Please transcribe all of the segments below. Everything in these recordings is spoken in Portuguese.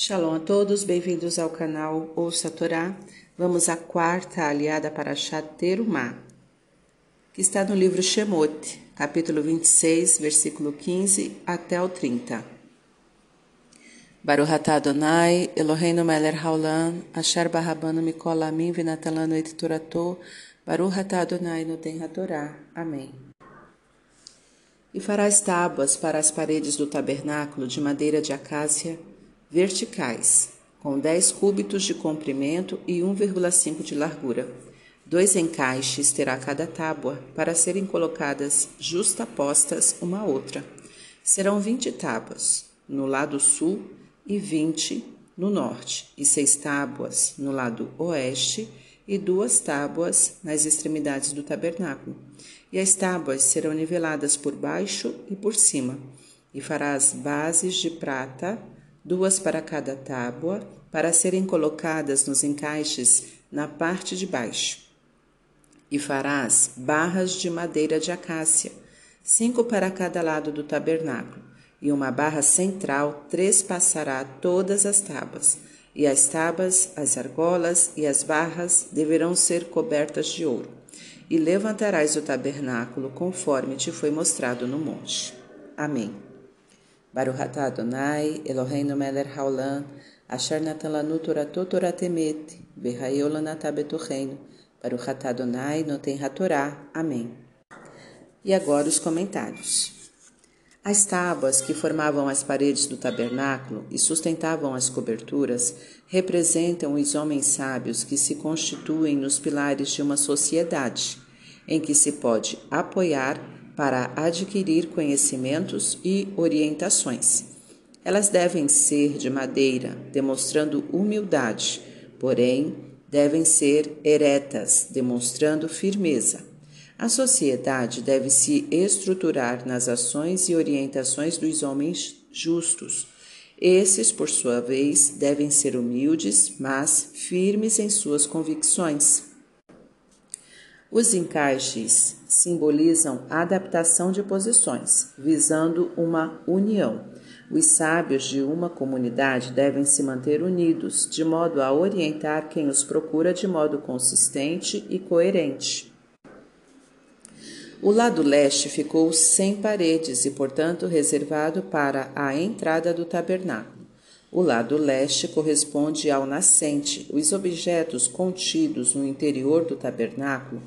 Shalom a todos, bem-vindos ao canal Ouça a Torá. Vamos à quarta aliada para Terumá, que está no livro Shemot, capítulo 26, versículo 15 até o 30. Baruch atah Adonai, Eloheinu melech haolam, asher barabanu mikol amin v'natalanu et torato, Baruch atah Adonai noten hatorá. Amém. E farás tábuas para as paredes do tabernáculo de madeira de acácia, verticais, com 10 cúbitos de comprimento e 1,5 de largura. Dois encaixes terá cada tábua, para serem colocadas justapostas uma à outra. Serão 20 tábuas no lado sul e 20 no norte, e seis tábuas no lado oeste e duas tábuas nas extremidades do tabernáculo. E as tábuas serão niveladas por baixo e por cima, e farás bases de prata duas para cada tábua, para serem colocadas nos encaixes na parte de baixo. E farás barras de madeira de acácia, cinco para cada lado do tabernáculo, e uma barra central trespassará todas as tábuas. E as tábuas, as argolas e as barras deverão ser cobertas de ouro. E levantarás o tabernáculo conforme te foi mostrado no monte. Amém. Baruch atah Adonai, Eloheinu melech haolam, asher natan lanu toratot Torah temet, v'hayeu lanatah betocheinu, Baruch atah Adonai, noten hatorá. Amém. E agora os comentários. As tábuas que formavam as paredes do tabernáculo e sustentavam as coberturas representam os homens sábios que se constituem nos pilares de uma sociedade, em que se pode apoiar para adquirir conhecimentos e orientações. Elas devem ser de madeira, demonstrando humildade, porém devem ser eretas, demonstrando firmeza. A sociedade deve se estruturar nas ações e orientações dos homens justos. Esses, por sua vez, devem ser humildes, mas firmes em suas convicções. Os encaixes simbolizam a adaptação de posições, visando uma união. Os sábios de uma comunidade devem se manter unidos, de modo a orientar quem os procura de modo consistente e coerente. O lado leste ficou sem paredes e, portanto, reservado para a entrada do tabernáculo. O lado leste corresponde ao nascente. Os objetos contidos no interior do tabernáculo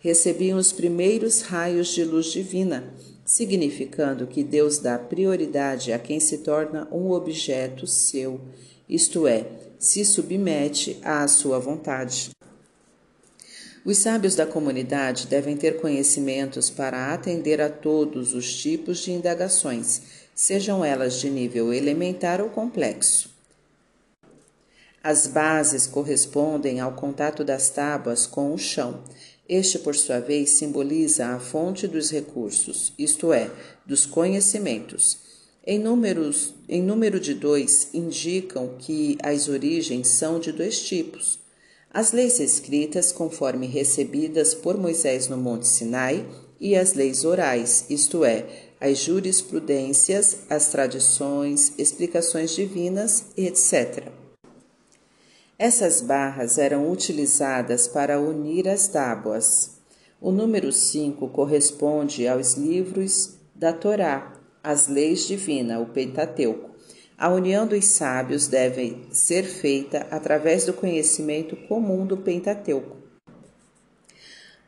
recebiam os primeiros raios de luz divina, significando que Deus dá prioridade a quem se torna um objeto seu, isto é, se submete à sua vontade. Os sábios da comunidade devem ter conhecimentos para atender a todos os tipos de indagações sejam elas de nível elementar ou complexo. As bases correspondem ao contato das tábuas com o chão. Este, por sua vez, simboliza a fonte dos recursos, isto é, dos conhecimentos. Em, números, em número de dois, indicam que as origens são de dois tipos. As leis escritas, conforme recebidas por Moisés no Monte Sinai, e as leis orais, isto é, as jurisprudências, as tradições, explicações divinas, etc. Essas barras eram utilizadas para unir as tábuas. O número 5 corresponde aos livros da Torá, as leis divinas, o Pentateuco. A união dos sábios deve ser feita através do conhecimento comum do Pentateuco.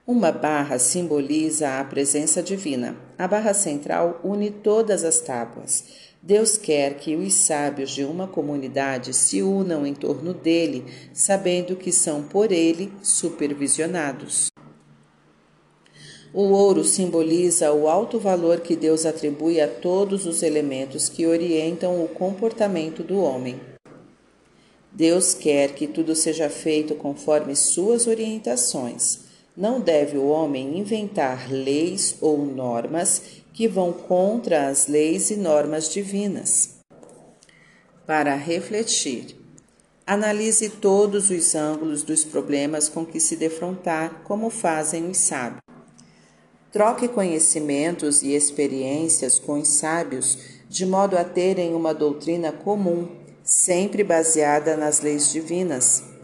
Uma barra simboliza a presença divina. A barra central une todas as tábuas. Deus quer que os sábios de uma comunidade se unam em torno dele, sabendo que são por ele supervisionados. O ouro simboliza o alto valor que Deus atribui a todos os elementos que orientam o comportamento do homem. Deus quer que tudo seja feito conforme suas orientações. Não deve o homem inventar leis ou normas que vão contra as leis e normas divinas. Para refletir, analise todos os ângulos dos problemas com que se defrontar, como fazem os sábios. Troque conhecimentos e experiências com os sábios, de modo a terem uma doutrina comum, sempre baseada nas leis divinas.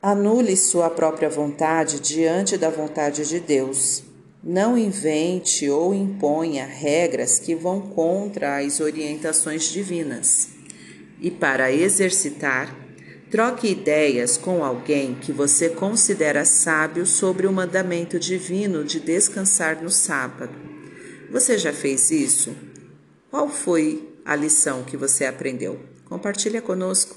Anule sua própria vontade diante da vontade de Deus. Não invente ou imponha regras que vão contra as orientações divinas. E para exercitar, troque ideias com alguém que você considera sábio sobre o mandamento divino de descansar no sábado. Você já fez isso? Qual foi a lição que você aprendeu? Compartilha conosco.